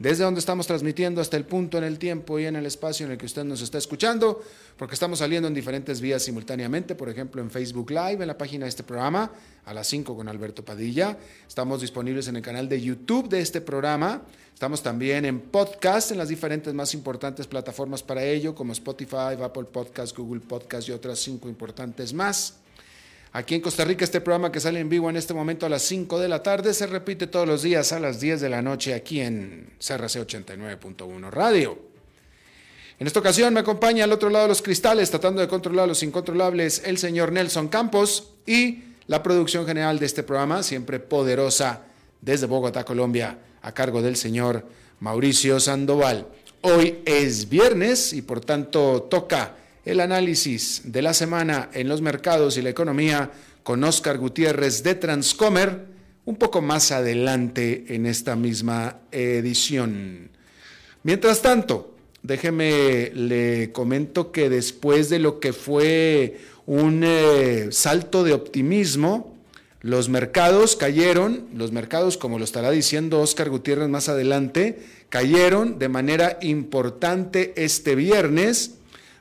desde donde estamos transmitiendo hasta el punto en el tiempo y en el espacio en el que usted nos está escuchando, porque estamos saliendo en diferentes vías simultáneamente, por ejemplo en Facebook Live, en la página de este programa, a las 5 con Alberto Padilla. Estamos disponibles en el canal de YouTube de este programa. Estamos también en podcast en las diferentes más importantes plataformas para ello, como Spotify, Apple Podcast, Google Podcast y otras cinco importantes más. Aquí en Costa Rica, este programa que sale en vivo en este momento a las 5 de la tarde se repite todos los días a las 10 de la noche aquí en CRC 89.1 Radio. En esta ocasión me acompaña al otro lado de los cristales, tratando de controlar los incontrolables, el señor Nelson Campos y la producción general de este programa, siempre poderosa desde Bogotá, Colombia a cargo del señor Mauricio Sandoval. Hoy es viernes y por tanto toca el análisis de la semana en los mercados y la economía con Oscar Gutiérrez de Transcomer un poco más adelante en esta misma edición. Mientras tanto, déjeme le comento que después de lo que fue un eh, salto de optimismo los mercados cayeron, los mercados, como lo estará diciendo Oscar Gutiérrez más adelante, cayeron de manera importante este viernes,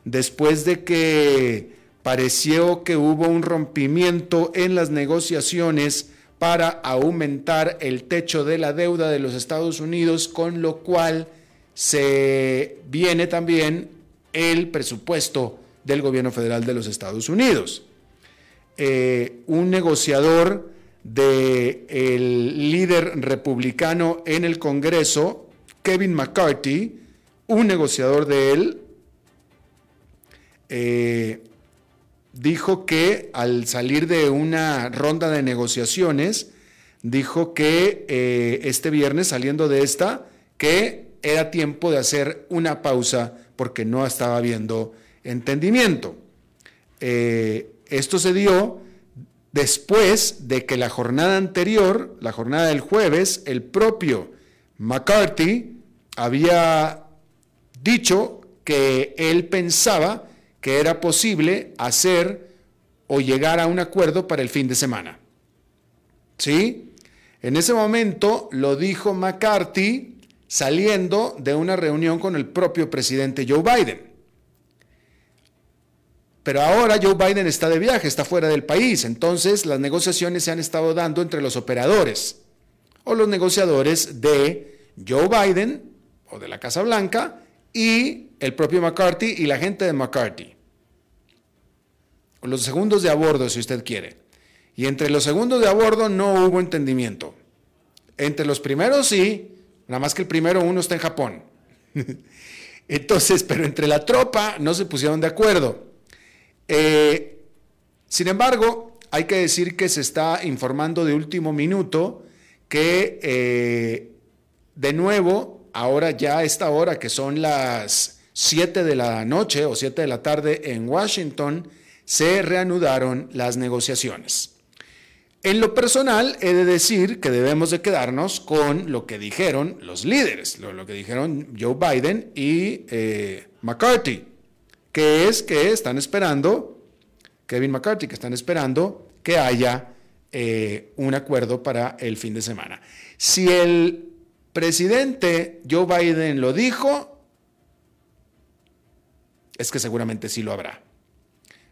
después de que pareció que hubo un rompimiento en las negociaciones para aumentar el techo de la deuda de los Estados Unidos, con lo cual se viene también el presupuesto del gobierno federal de los Estados Unidos. Eh, un negociador del el líder republicano en el Congreso, Kevin McCarthy, un negociador de él, eh, dijo que al salir de una ronda de negociaciones, dijo que eh, este viernes, saliendo de esta, que era tiempo de hacer una pausa porque no estaba habiendo entendimiento. Esto se dio después de que la jornada anterior, la jornada del jueves, el propio McCarthy había dicho que él pensaba que era posible hacer o llegar a un acuerdo para el fin de semana. ¿Sí? En ese momento lo dijo McCarthy saliendo de una reunión con el propio presidente Joe Biden. Pero ahora Joe Biden está de viaje, está fuera del país, entonces las negociaciones se han estado dando entre los operadores o los negociadores de Joe Biden o de la Casa Blanca y el propio McCarthy y la gente de McCarthy. Los segundos de a bordo, si usted quiere. Y entre los segundos de a bordo no hubo entendimiento. Entre los primeros sí, nada más que el primero uno está en Japón. Entonces, pero entre la tropa no se pusieron de acuerdo. Eh, sin embargo, hay que decir que se está informando de último minuto que eh, de nuevo, ahora ya a esta hora que son las 7 de la noche o 7 de la tarde en Washington, se reanudaron las negociaciones. En lo personal, he de decir que debemos de quedarnos con lo que dijeron los líderes, lo, que dijeron Joe Biden y eh, McCarthy que es que están esperando, Kevin McCarthy, que están esperando que haya eh, un acuerdo para el fin de semana. Si el presidente Joe Biden lo dijo, es que seguramente sí lo habrá.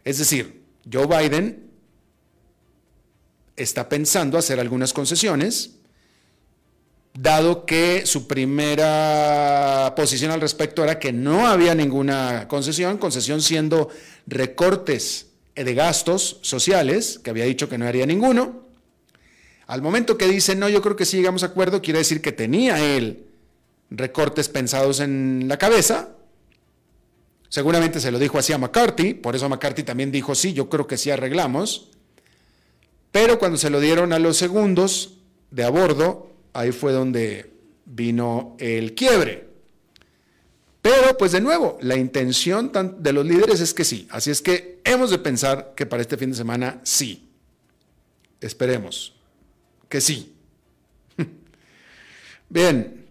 Es decir, Joe Biden está pensando hacer algunas concesiones dado que su primera posición al respecto era que no había ninguna concesión, concesión siendo recortes de gastos sociales, que había dicho que no haría ninguno. Al momento que dice, no, yo creo que sí llegamos a acuerdo, quiere decir que tenía él recortes pensados en la cabeza. Seguramente se lo dijo así a McCarthy, por eso McCarthy también dijo, sí, yo creo que sí arreglamos. Pero cuando se lo dieron a los segundos de a bordo, ahí fue donde vino el quiebre. Pero pues de nuevo, la intención de los líderes es que sí. Así es que hemos de pensar que para este fin de semana sí. Esperemos que sí. Bien,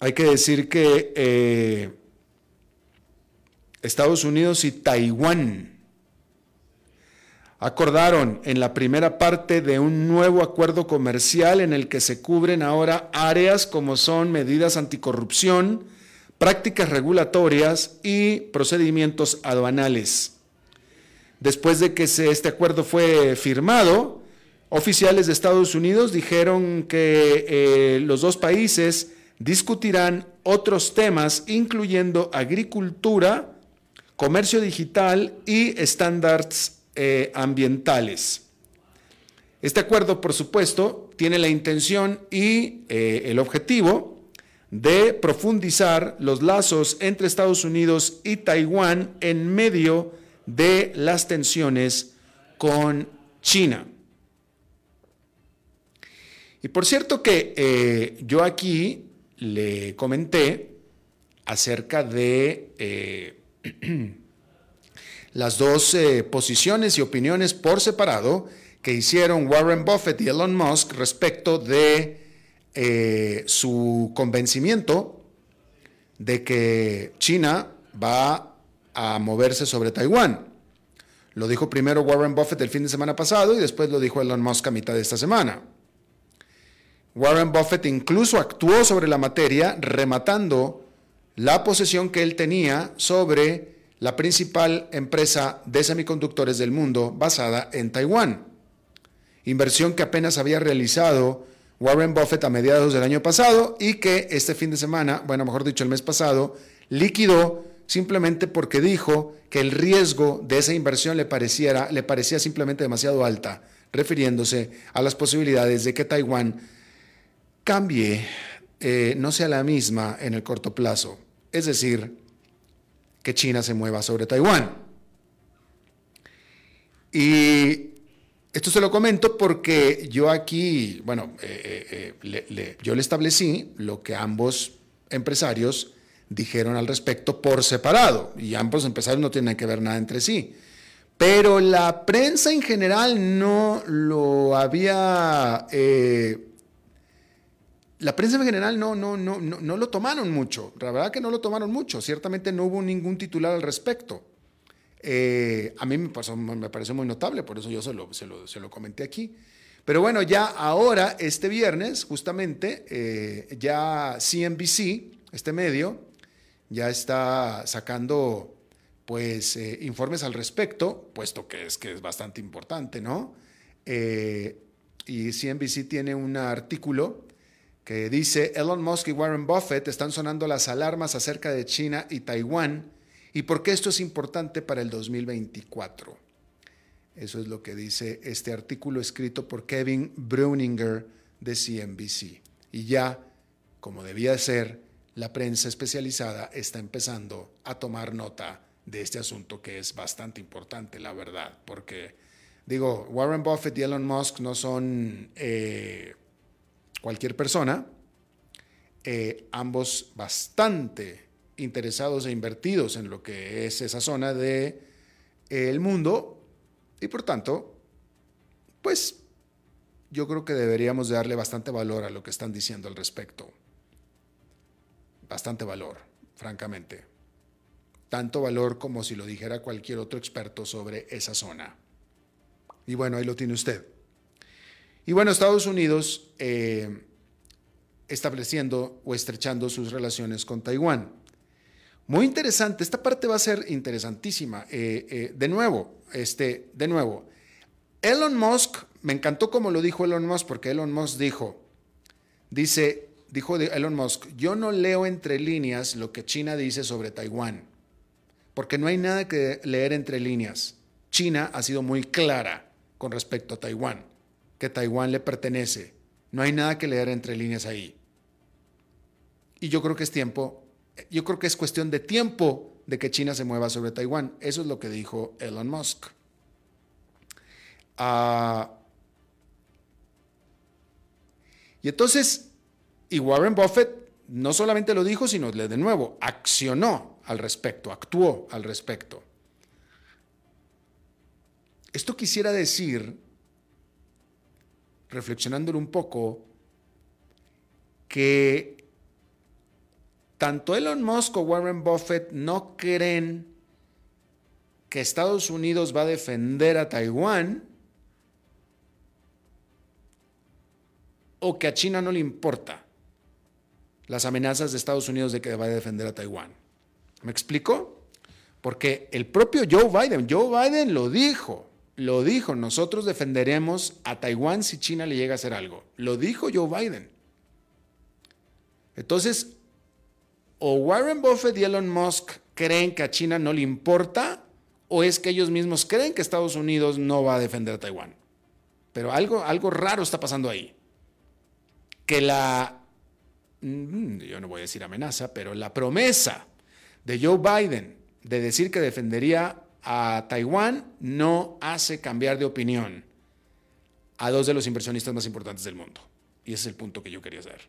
hay que decir que eh, Estados Unidos y Taiwán acordaron en la primera parte de un nuevo acuerdo comercial en el que se cubren ahora áreas como son medidas anticorrupción, prácticas regulatorias y procedimientos aduanales. Después de que este acuerdo fue firmado, oficiales de Estados Unidos dijeron que eh, los dos países discutirán otros temas, incluyendo agricultura, comercio digital y estándares eh, ambientales. Este acuerdo, por supuesto, tiene la intención y eh, el objetivo de profundizar los lazos entre Estados Unidos y Taiwán en medio de las tensiones con China. Y por cierto que eh, yo aquí le comenté acerca de las dos eh, posiciones y opiniones por separado que hicieron Warren Buffett y Elon Musk respecto de eh, su convencimiento de que China va a moverse sobre Taiwán. Lo dijo primero Warren Buffett el fin de semana pasado y después lo dijo Elon Musk a mitad de esta semana. Warren Buffett incluso actuó sobre la materia rematando la posesión que él tenía sobre la principal empresa de semiconductores del mundo basada en Taiwán. Inversión que apenas había realizado Warren Buffett a mediados del año pasado y que este fin de semana, bueno, mejor dicho, el mes pasado, liquidó simplemente porque dijo que el riesgo de esa inversión le, pareciera, le parecía simplemente demasiado alta, refiriéndose a las posibilidades de que Taiwán cambie, eh, no sea la misma en el corto plazo. Es decir, que China se mueva sobre Taiwán. Y esto se lo comento porque yo aquí, bueno, eh, eh, yo le establecí lo que ambos empresarios dijeron al respecto por separado, y ambos empresarios no tienen que ver nada entre sí. Pero la prensa en general no lo había la prensa en general no, no, no, no, lo tomaron mucho, la verdad que no lo tomaron mucho, ciertamente no hubo ningún titular al respecto. Eh, a mí me, pasó, pareció muy notable, por eso yo se lo, se lo, comenté aquí. Pero bueno, ya ahora, este viernes, justamente, eh, ya CNBC, este medio, ya está sacando pues eh, informes al respecto, puesto que es que es bastante importante, ¿no? y CNBC tiene un artículo que dice Elon Musk y Warren Buffett están sonando las alarmas acerca de China y Taiwán y por qué esto es importante para el 2024. Eso es lo que dice este artículo escrito por Kevin Breuninger de CNBC. Y ya, como debía ser, la prensa especializada está empezando a tomar nota de este asunto que es bastante importante, la verdad, porque digo, Warren Buffett y Elon Musk no son... Eh, cualquier persona, eh, ambos bastante interesados e invertidos en lo que es esa zona del el mundo y por tanto, pues yo creo que deberíamos darle bastante valor a lo que están diciendo al respecto. Bastante valor, francamente. Tanto valor como si lo dijera cualquier otro experto sobre esa zona. Y bueno, ahí lo tiene usted. Y bueno, Estados Unidos eh, estableciendo o estrechando sus relaciones con Taiwán. Muy interesante, esta parte va a ser interesantísima. Eh, eh, de nuevo, este, de nuevo, Elon Musk, me encantó como lo dijo Elon Musk, porque Elon Musk dijo, dice, dijo Elon Musk, yo no leo entre líneas lo que China dice sobre Taiwán, porque no hay nada que leer entre líneas. China ha sido muy clara con respecto a Taiwán, que Taiwán le pertenece. No hay nada que leer entre líneas ahí. Y yo creo que es tiempo, yo creo que es cuestión de tiempo de que China se mueva sobre Taiwán. Eso es lo que dijo Elon Musk. Ah, y entonces, y Warren Buffett no solamente lo dijo, sino de nuevo, accionó al respecto, actuó al respecto. Esto quisiera decir, reflexionándolo un poco, que tanto Elon Musk o Warren Buffett no creen que Estados Unidos va a defender a Taiwán o que a China no le importa las amenazas de Estados Unidos de que va a defender a Taiwán. ¿Me explico? Porque el propio Joe Biden, Joe Biden lo dijo, lo dijo, nosotros defenderemos a Taiwán si China le llega a hacer algo. Lo dijo Joe Biden. Entonces, o Warren Buffett y Elon Musk creen que a China no le importa, o es que ellos mismos creen que Estados Unidos no va a defender a Taiwán. Pero algo, algo raro está pasando ahí que la, mm, yo no voy a decir amenaza, pero la promesa de Joe Biden de decir que defendería a Taiwán no hace cambiar de opinión a dos de los inversionistas más importantes del mundo. Y ese es el punto que yo quería hacer.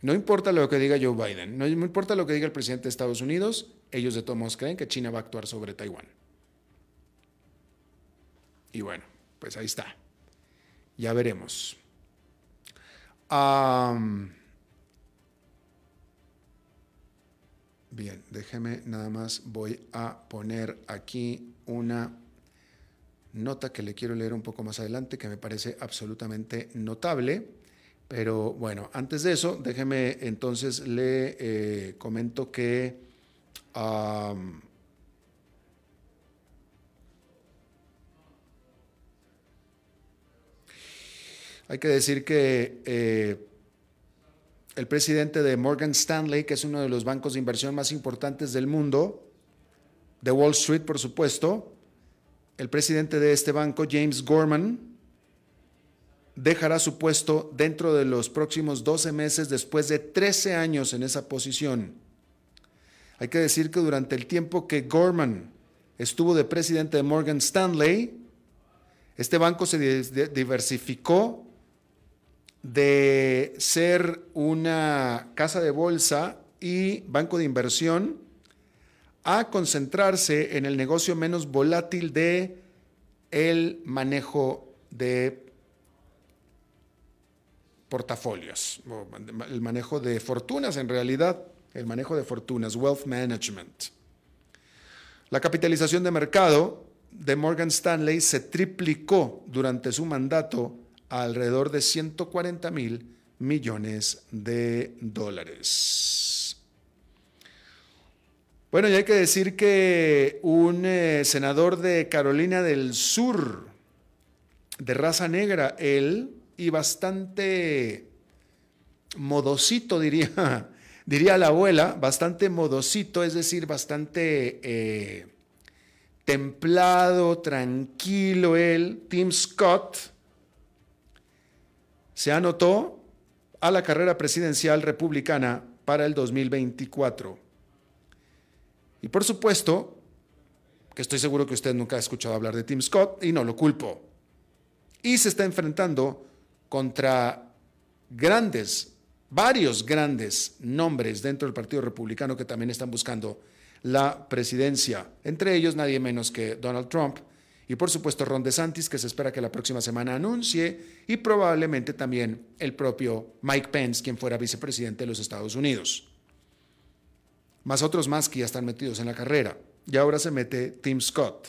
No importa lo que diga Joe Biden, no importa lo que diga el presidente de Estados Unidos, ellos de todos modos creen que China va a actuar sobre Taiwán. Y bueno, pues ahí está. Ya veremos bien, déjeme nada más, voy a poner aquí una nota que le quiero leer un poco más adelante, que me parece absolutamente notable. Pero bueno, antes de eso, déjeme entonces le eh, comento que Hay que decir que eh, el presidente de Morgan Stanley, que es uno de los bancos de inversión más importantes del mundo, de Wall Street, por supuesto, el presidente de este banco, James Gorman, dejará su puesto dentro de los próximos 12 meses después de 13 años en esa posición. Hay que decir que durante el tiempo que Gorman estuvo de presidente de Morgan Stanley, este banco se diversificó de ser una casa de bolsa y banco de inversión a concentrarse en el negocio menos volátil de el manejo de portafolios, el manejo de fortunas en realidad, el manejo de fortunas, wealth management. La capitalización de mercado de Morgan Stanley se triplicó durante su mandato alrededor de 140 mil millones de dólares. Bueno, y hay que decir que un eh, senador de Carolina del Sur, de raza negra, él, y bastante modosito, diría, diría la abuela, bastante modosito, es decir, bastante eh, templado, tranquilo él, Tim Scott, se anotó a la carrera presidencial republicana para el 2024. Y por supuesto, que estoy seguro que usted nunca ha escuchado hablar de Tim Scott y no lo culpo. Y se está enfrentando contra grandes, varios grandes nombres dentro del Partido Republicano que también están buscando la presidencia, entre ellos nadie menos que Donald Trump, y por supuesto Ron DeSantis, que se espera que la próxima semana anuncie, y probablemente también el propio Mike Pence, quien fuera vicepresidente de los Estados Unidos. Más otros más que ya están metidos en la carrera. Y ahora se mete Tim Scott.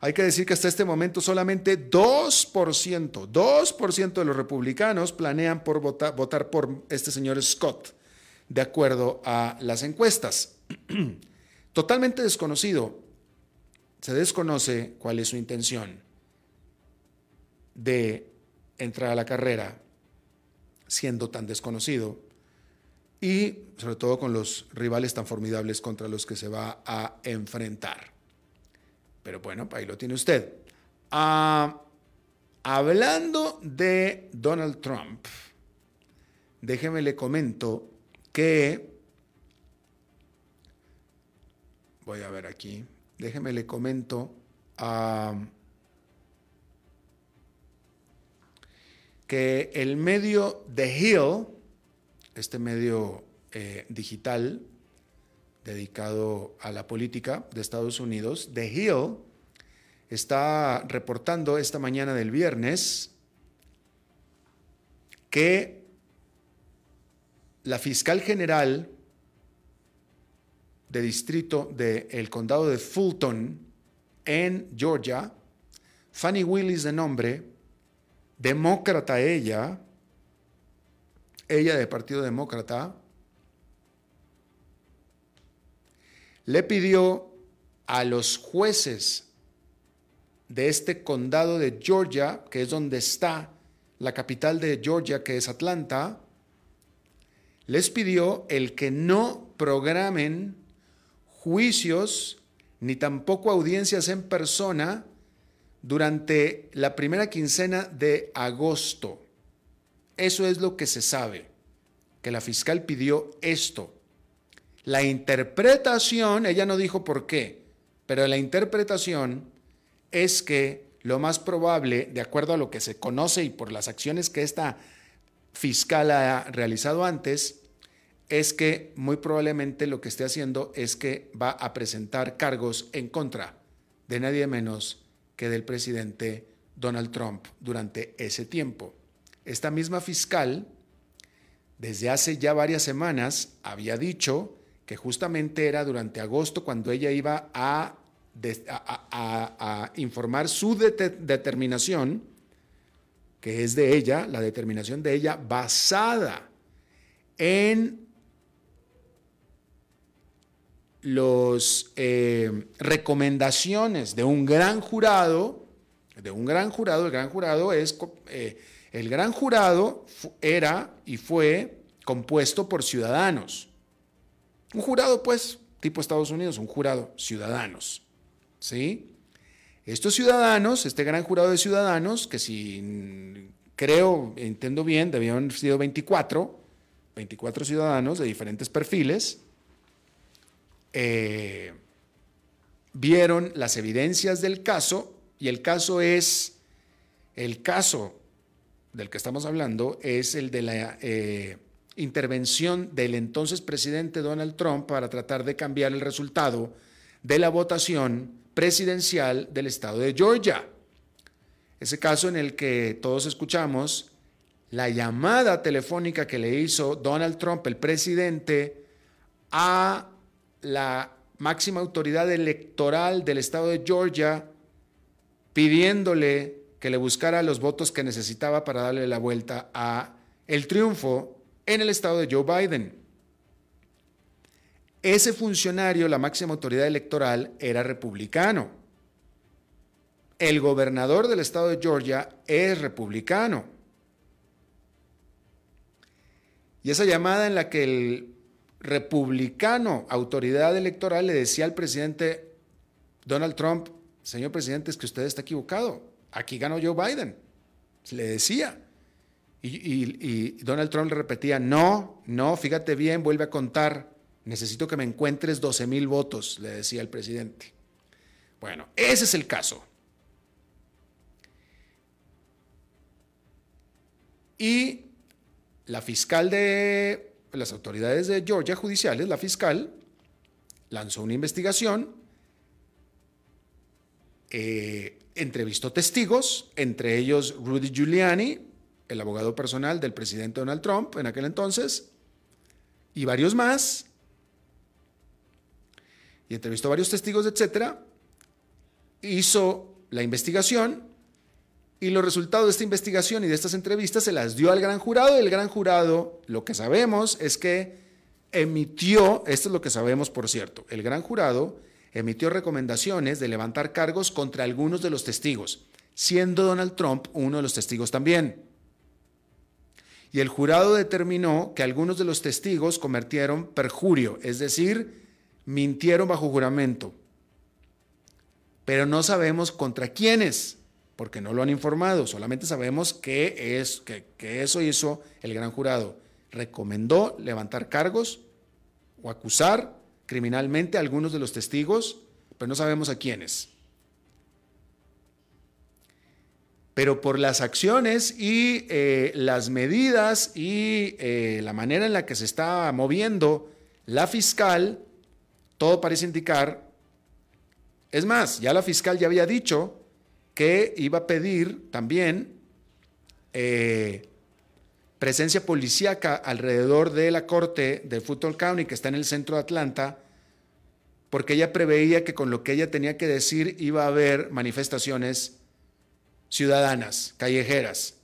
Hay que decir que hasta este momento solamente 2%, 2% de los republicanos planean por votar, votar por este señor Scott, de acuerdo a las encuestas. Totalmente desconocido se desconoce cuál es su intención de entrar a la carrera siendo tan desconocido y sobre todo con los rivales tan formidables contra los que se va a enfrentar. Pero bueno, ahí lo tiene usted. Ah, hablando de Donald Trump, déjeme le comento que, voy a ver aquí, déjeme le comento ah, que el medio The Hill, este medio eh, digital dedicado a la política de Estados Unidos, The Hill, está reportando esta mañana del viernes que la fiscal general de distrito del condado de Fulton en Georgia, Fanny Willis de nombre, demócrata ella, ella de Partido Demócrata, le pidió a los jueces de este condado de Georgia, que es donde está la capital de Georgia, que es Atlanta, les pidió el que no programen juicios ni tampoco audiencias en persona durante la primera quincena de agosto. Eso es lo que se sabe, que la fiscal pidió esto. La interpretación, ella no dijo por qué, pero la interpretación es que lo más probable, de acuerdo a lo que se conoce y por las acciones que esta fiscal ha realizado antes, es que muy probablemente lo que esté haciendo es que va a presentar cargos en contra de nadie menos que del presidente Donald Trump durante ese tiempo. Esta misma fiscal, desde hace ya varias semanas, había dicho que justamente era durante agosto cuando ella iba a, informar su determinación, que es de ella, la determinación de ella basada en las eh, recomendaciones de un gran jurado, de un gran jurado, el gran jurado es, eh, el gran jurado era y fue compuesto por ciudadanos un jurado, pues, tipo Estados Unidos, un jurado, ciudadanos. ¿Sí? Estos ciudadanos, este gran jurado de ciudadanos, que si creo, entiendo bien, debían haber sido 24, 24 ciudadanos de diferentes perfiles, eh, vieron las evidencias del caso y el caso es, el caso del que estamos hablando es el de la eh, intervención del entonces presidente Donald Trump para tratar de cambiar el resultado de la votación presidencial del estado de Georgia. Ese caso en el que todos escuchamos la llamada telefónica que le hizo Donald Trump, el presidente, a la máxima autoridad electoral del estado de Georgia, pidiéndole que le buscara los votos que necesitaba para darle la vuelta a el triunfo en el estado de Joe Biden. Ese funcionario, la máxima autoridad electoral, era republicano. El gobernador del estado de Georgia es republicano. Y esa llamada en la que el republicano, autoridad electoral, le decía al presidente Donald Trump, señor presidente, es que usted está equivocado, aquí ganó Joe Biden. Le decía. Y, Donald Trump le repetía, no, no, fíjate bien, vuelve a contar, necesito que me encuentres 12 mil votos, le decía el presidente. Bueno, ese es el caso. Y la fiscal de las autoridades de Georgia judiciales, la fiscal, lanzó una investigación, eh, entrevistó testigos, entre ellos Rudy Giuliani, el abogado personal del presidente Donald Trump en aquel entonces, y varios más, y entrevistó varios testigos, etcétera, hizo la investigación y los resultados de esta investigación y de estas entrevistas se las dio al gran jurado y el gran jurado, lo que sabemos es que emitió, esto es lo que sabemos por cierto, el gran jurado emitió recomendaciones de levantar cargos contra algunos de los testigos, siendo Donald Trump uno de los testigos también. y el jurado determinó que algunos de los testigos cometieron perjurio, es decir, mintieron bajo juramento. Pero no sabemos contra quiénes, porque no lo han informado, solamente sabemos que, es, que, eso hizo el gran jurado. Recomendó levantar cargos o acusar criminalmente a algunos de los testigos, pero no sabemos a quiénes. Pero por las acciones y eh, las medidas y eh, la manera en la que se está moviendo la fiscal, todo parece indicar, es más, ya la fiscal ya había dicho que iba a pedir también eh, presencia policíaca alrededor de la corte de Fulton County, que está en el centro de Atlanta, porque ella preveía que con lo que ella tenía que decir iba a haber manifestaciones ciudadanas, callejeras.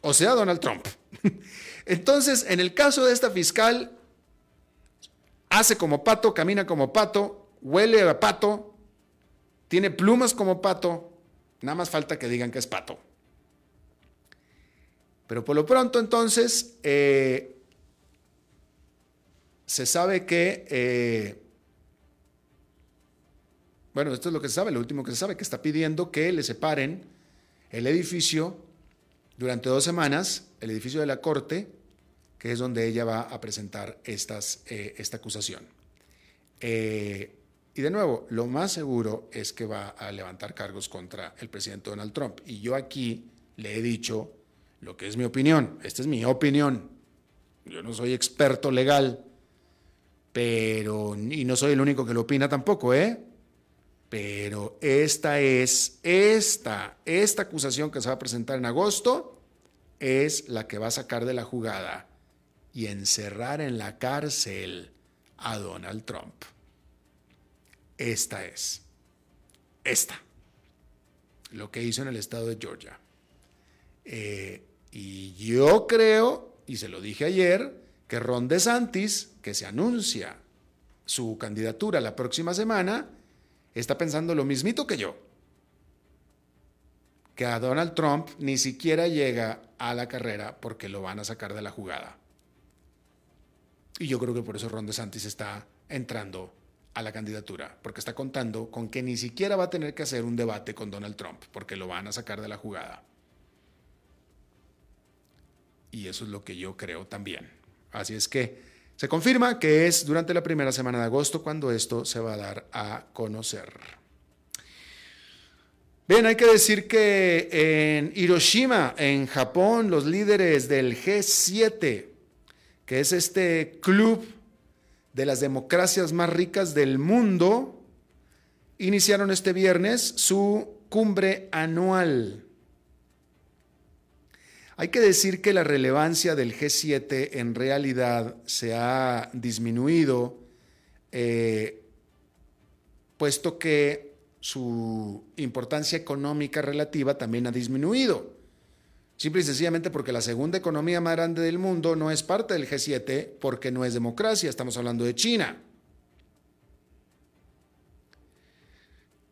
O sea, Donald Trump. Entonces, en el caso de esta fiscal, hace como pato, camina como pato, huele a pato, tiene plumas como pato, nada más falta que digan que es pato. Pero por lo pronto entonces eh, se sabe que eh, bueno, esto es lo que se sabe, lo último que se sabe, que está pidiendo que le separen el edificio durante dos semanas, el edificio de la Corte, que es donde ella va a presentar eh, esta acusación. Y de nuevo, lo más seguro es que va a levantar cargos contra el presidente Donald Trump. Y yo aquí le he dicho lo que es mi opinión. Esta es mi opinión. Yo no soy experto legal, pero y no soy el único que lo opina tampoco, ¿eh? Pero esta es, esta, esta acusación que se va a presentar en agosto es la que va a sacar de la jugada y encerrar en la cárcel a Donald Trump. Esta es, esta, lo que hizo en el estado de Georgia. Eh, y yo creo, y se lo dije ayer, que Ron DeSantis, que se anuncia su candidatura la próxima semana, está pensando lo mismito que yo. Que a Donald Trump ni siquiera llega a la carrera porque lo van a sacar de la jugada. Y yo creo que por eso Ron DeSantis está entrando a la candidatura, porque está contando con que ni siquiera va a tener que hacer un debate con Donald Trump, porque lo van a sacar de la jugada. Y eso es lo que yo creo también. Así es que se confirma que es durante la primera semana de agosto cuando esto se va a dar a conocer. Bien, hay que decir que en Hiroshima, en Japón, los líderes del G7, que es este club de las democracias más ricas del mundo, iniciaron este viernes su cumbre anual. Hay que decir que la relevancia del G7 en realidad se ha disminuido, eh, puesto que su importancia económica relativa también ha disminuido. Simple y sencillamente porque la segunda economía más grande del mundo no es parte del G7 porque no es democracia, estamos hablando de China.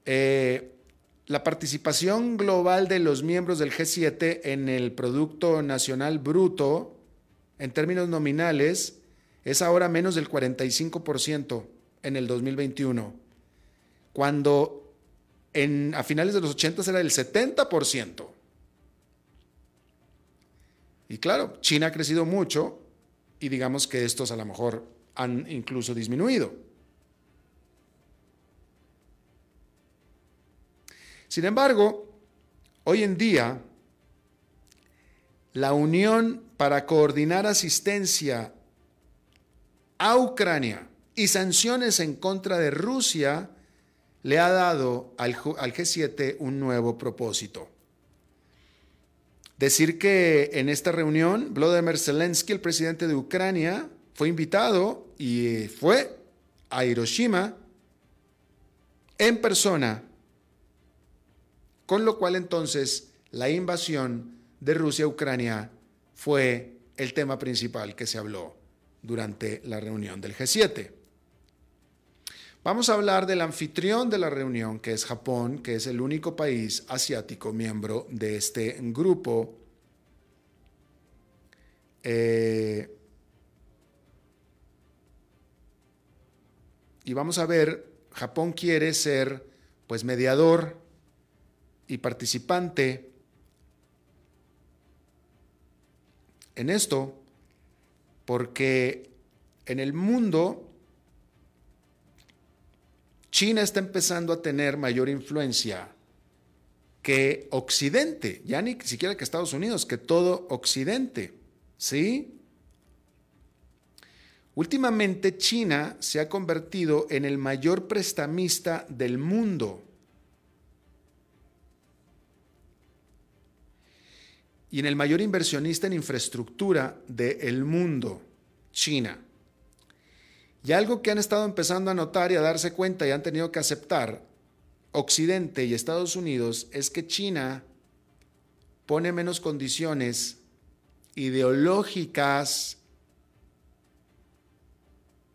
Eh, la participación global de los miembros del G7 en el Producto Nacional Bruto, en términos nominales, es ahora menos del 45% en el 2021, cuando a finales de los 80 era del 70%. Y claro, China ha crecido mucho y digamos que estos a lo mejor han incluso disminuido. Sin embargo, hoy en día, la Unión para coordinar asistencia a Ucrania y sanciones en contra de Rusia le ha dado al, G7 un nuevo propósito. Decir que en esta reunión Vladimir Zelensky, el presidente de Ucrania, fue invitado y fue a Hiroshima en persona con lo cual entonces la invasión de Rusia a Ucrania fue el tema principal que se habló durante la reunión del G7. Vamos a hablar del anfitrión de la reunión, que es Japón, que es el único país asiático miembro de este grupo. Eh, y vamos a ver, Japón quiere ser pues mediador y participante en esto porque en el mundo China está empezando a tener mayor influencia que Occidente, ya ni siquiera que Estados Unidos, que todo Occidente, ¿sí? Últimamente China se ha convertido en el mayor prestamista del mundo. Y en el mayor inversionista en infraestructura del mundo, China. Y algo que han estado empezando a notar y a darse cuenta y han tenido que aceptar Occidente y Estados Unidos es que China pone menos condiciones ideológicas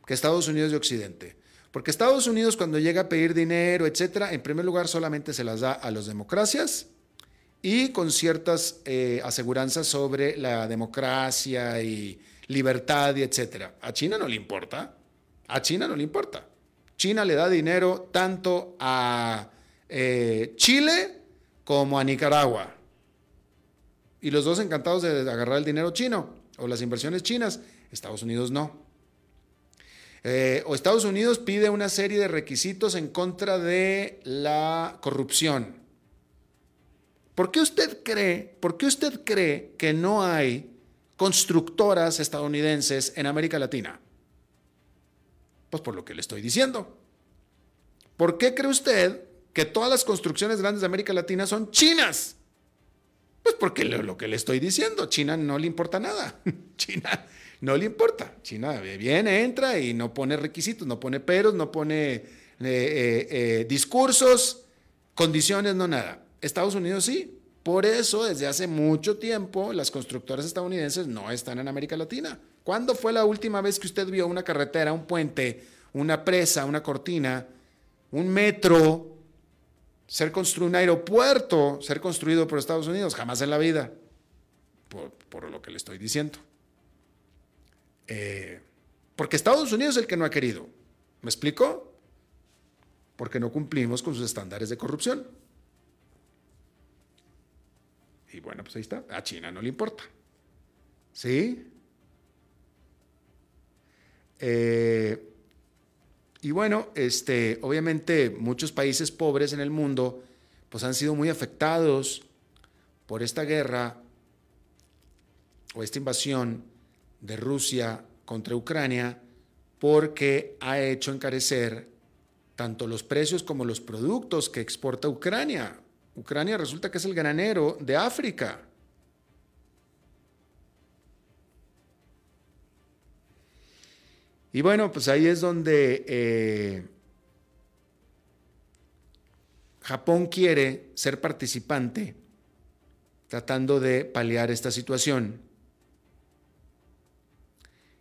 que Estados Unidos y Occidente. Porque Estados Unidos cuando llega a pedir dinero, etcétera, en primer lugar solamente se las da a las democracias y con ciertas eh, aseguranzas sobre la democracia y libertad y etcétera. A China no le importa. A China no le importa. China le da dinero tanto a eh, Chile como a Nicaragua. Y los dos encantados de agarrar el dinero chino o las inversiones chinas. Estados Unidos no. Eh, o Estados Unidos pide una serie de requisitos en contra de la corrupción. ¿Por qué usted cree, por qué usted cree que no hay constructoras estadounidenses en América Latina? Pues por lo que le estoy diciendo. ¿Por qué cree usted que todas las construcciones grandes de América Latina son chinas? Pues porque lo, que le estoy diciendo, China no le importa nada. China no le importa. China viene, entra y no pone requisitos, no pone peros, no pone eh, eh, eh, discursos, condiciones, no nada. Estados Unidos sí. Por eso, desde hace mucho tiempo, las constructoras estadounidenses no están en América Latina. ¿Cuándo fue la última vez que usted vio una carretera, un puente, una presa, una cortina, un metro, ser construido, un aeropuerto, ser construido por Estados Unidos? Jamás en la vida, por, lo que le estoy diciendo. Eh, porque Estados Unidos es el que no ha querido. ¿Me explico? Porque no cumplimos con sus estándares de corrupción. Y bueno, pues ahí está. A China no le importa. ¿Sí? Eh, y bueno, este, obviamente muchos países pobres en el mundo pues han sido muy afectados por esta guerra o esta invasión de Rusia contra Ucrania porque ha hecho encarecer tanto los precios como los productos que exporta Ucrania. Ucrania resulta que es el granero de África. Y bueno, pues ahí es donde eh, Japón quiere ser participante tratando de paliar esta situación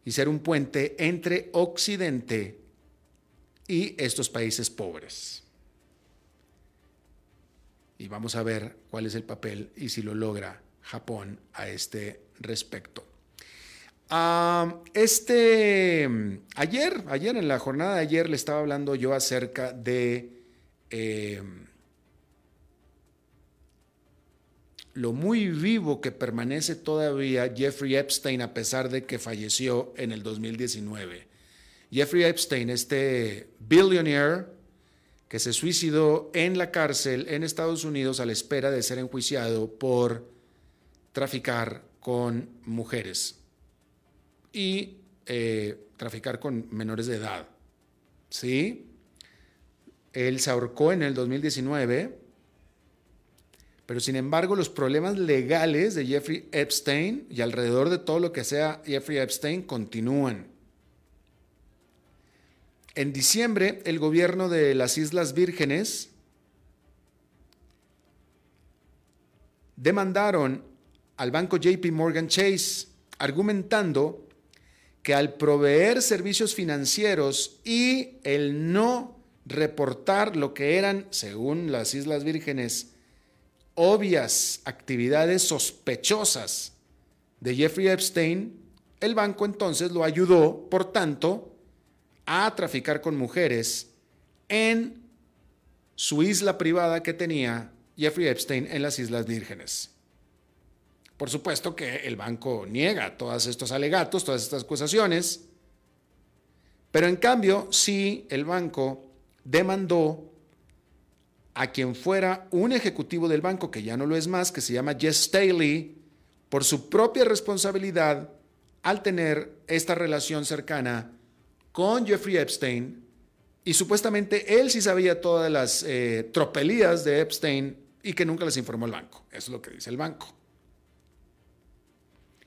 y ser un puente entre Occidente y estos países pobres. Y vamos a ver cuál es el papel y si lo logra Japón a este respecto. Este, ayer, ayer en la jornada de ayer le estaba hablando yo acerca de eh, lo muy vivo que permanece todavía Jeffrey Epstein a pesar de que falleció en el 2019. Jeffrey Epstein, este billionaire que se suicidó en la cárcel en Estados Unidos a la espera de ser enjuiciado por traficar con mujeres y eh, traficar con menores de edad. ¿Sí? Él se ahorcó en el 2019, pero sin embargo los problemas legales de Jeffrey Epstein y alrededor de todo lo que sea Jeffrey Epstein continúan. En diciembre, el gobierno de las Islas Vírgenes demandaron al banco JP Morgan Chase argumentando que al proveer servicios financieros y el no reportar lo que eran, según las Islas Vírgenes, obvias actividades sospechosas de Jeffrey Epstein, el banco entonces lo ayudó, por tanto, a traficar con mujeres en su isla privada que tenía Jeffrey Epstein en las Islas Vírgenes. Por supuesto que el banco niega todos estos alegatos, todas estas acusaciones, pero en cambio sí el banco demandó a quien fuera un ejecutivo del banco, que ya no lo es más, que se llama Jess Staley, por su propia responsabilidad al tener esta relación cercana con Jeffrey Epstein. Y supuestamente él sí sabía todas las eh, tropelías de Epstein y que nunca les informó el banco. Eso es lo que dice el banco.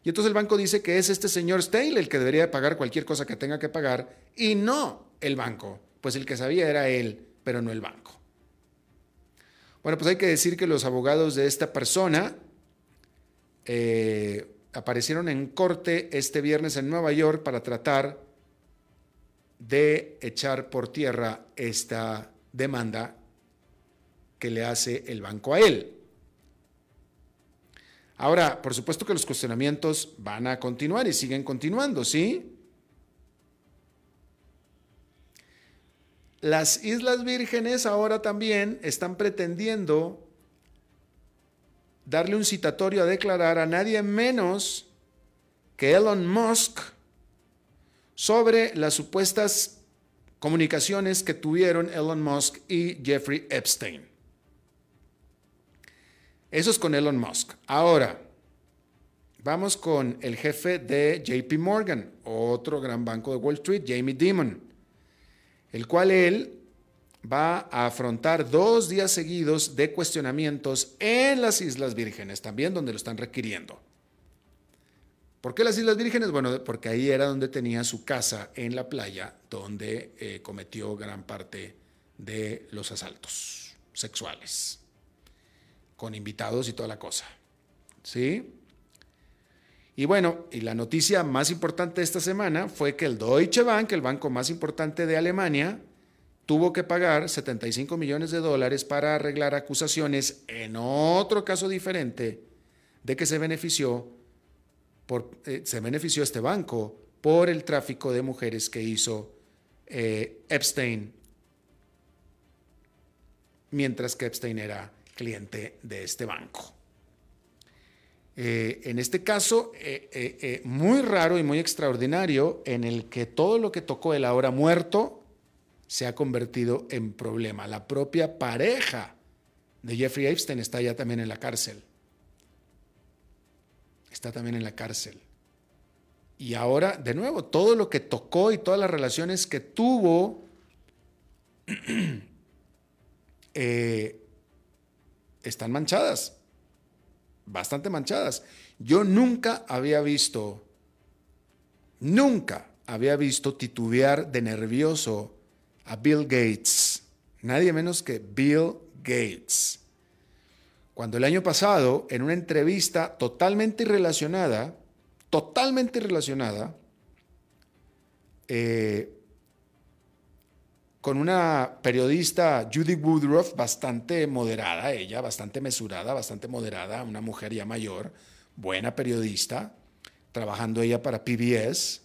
Y entonces el banco dice que es este señor Staley el que debería pagar cualquier cosa que tenga que pagar y no el banco, pues el que sabía era él, pero no el banco. Bueno, pues hay que decir que los abogados de esta persona eh, aparecieron en corte este viernes en Nueva York para tratar de echar por tierra esta demanda que le hace el banco a él. Ahora, por supuesto que los cuestionamientos van a continuar y siguen continuando, ¿sí? Las Islas Vírgenes ahora también están pretendiendo darle un citatorio a declarar a nadie menos que Elon Musk sobre las supuestas comunicaciones que tuvieron Elon Musk y Jeffrey Epstein. Eso es con Elon Musk. Ahora, vamos con el jefe de JP Morgan, otro gran banco de Wall Street, Jamie Dimon el cual él va a afrontar dos días seguidos de cuestionamientos en las Islas Vírgenes, también donde lo están requiriendo. ¿Por qué las Islas Vírgenes? Bueno, porque ahí era donde tenía su casa en la playa, donde eh, cometió gran parte de los asaltos sexuales, con invitados y toda la cosa. ¿Sí? Y bueno, y la noticia más importante de esta semana fue que el Deutsche Bank, el banco más importante de Alemania, tuvo que pagar 75 millones de dólares para arreglar acusaciones en otro caso diferente de que se benefició, por, eh, se benefició este banco por el tráfico de mujeres que hizo eh, Epstein, mientras que Epstein era cliente de este banco. Eh, en este caso, eh, eh, muy raro y muy extraordinario, en el que todo lo que tocó el ahora muerto se ha convertido en problema. La propia pareja de Jeffrey Epstein está ya también en la cárcel. Está también en la cárcel. Y ahora, de nuevo, todo lo que tocó y todas las relaciones que tuvo están manchadas bastante manchadas. Yo nunca había visto, nunca había visto titubear de nervioso a Bill Gates, nadie menos que Bill Gates. Cuando el año pasado, en una entrevista totalmente irrelacionada, totalmente irrelacionada, eh, con una periodista, Judy Woodruff, bastante moderada, ella, bastante mesurada, bastante moderada, una mujer ya mayor, buena periodista, trabajando ella para PBS,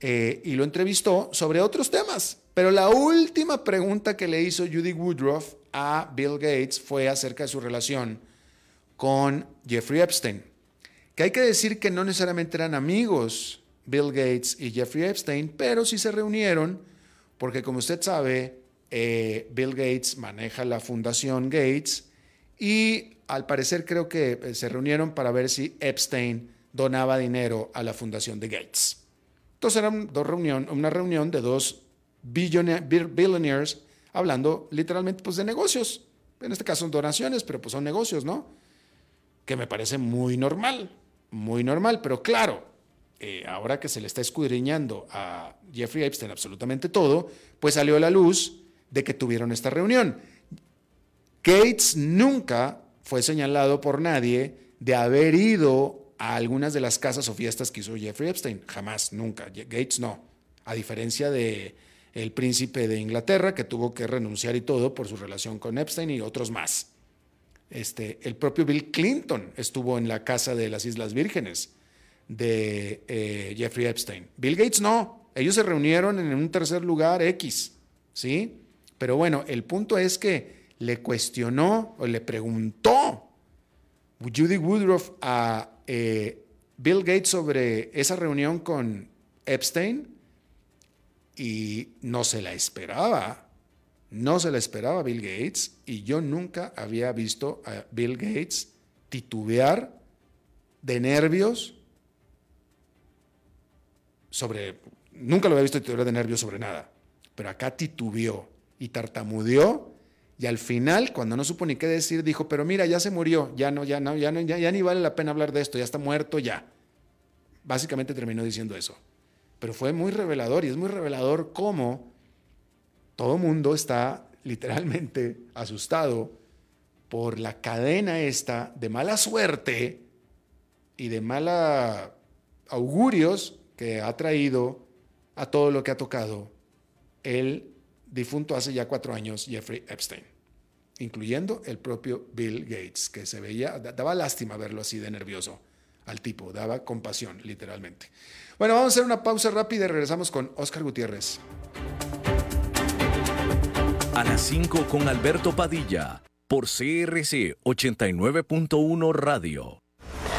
eh, y lo entrevistó sobre otros temas. Pero la última pregunta que le hizo Judy Woodruff a Bill Gates fue acerca de su relación con Jeffrey Epstein. Que hay que decir que no necesariamente eran amigos Bill Gates y Jeffrey Epstein, pero sí se reunieron porque como usted sabe, eh, Bill Gates maneja la fundación Gates y al parecer creo que eh, se reunieron para ver si Epstein donaba dinero a la fundación de Gates. Entonces era dos reunión, una reunión de dos billionaires hablando literalmente pues, de negocios. En este caso son donaciones, pero pues son negocios, ¿no? Que me parece muy normal, muy normal, pero claro, eh, ahora que se le está escudriñando a Jeffrey Epstein absolutamente todo, pues salió a la luz de que tuvieron esta reunión. Gates nunca fue señalado por nadie de haber ido a algunas de las casas o fiestas que hizo Jeffrey Epstein. Jamás, nunca. Gates no. A diferencia de el príncipe de Inglaterra, que tuvo que renunciar y todo por su relación con Epstein y otros más. Este, el propio Bill Clinton estuvo en la casa de las Islas Vírgenes de eh, Jeffrey Epstein. Bill Gates no, ellos se reunieron en un tercer lugar X, ¿sí? Pero bueno, el punto es que le cuestionó o le preguntó Judy Woodruff a eh, Bill Gates sobre esa reunión con Epstein y no se la esperaba. No se la esperaba Bill Gates y yo nunca había visto a Bill Gates titubear de nervios sobre, nunca lo había visto titubear de nervios sobre nada, pero acá titubeó y tartamudeó y al final, cuando no supo ni qué decir, dijo, pero mira, ya se murió, ya no, ya no, ya no, ya, ni vale la pena hablar de esto, ya está muerto, ya. Básicamente terminó diciendo eso. Pero fue muy revelador y es muy revelador cómo todo mundo está literalmente asustado por la cadena esta de mala suerte y de mala augurios que ha traído a todo lo que ha tocado el difunto hace ya cuatro años Jeffrey Epstein, incluyendo el propio Bill Gates, que se veía, daba lástima verlo así de nervioso al tipo, daba compasión, literalmente. Bueno, vamos a hacer una pausa rápida y regresamos con Oscar Gutiérrez. A las 5 con Alberto Padilla, por CRC 89.1 Radio.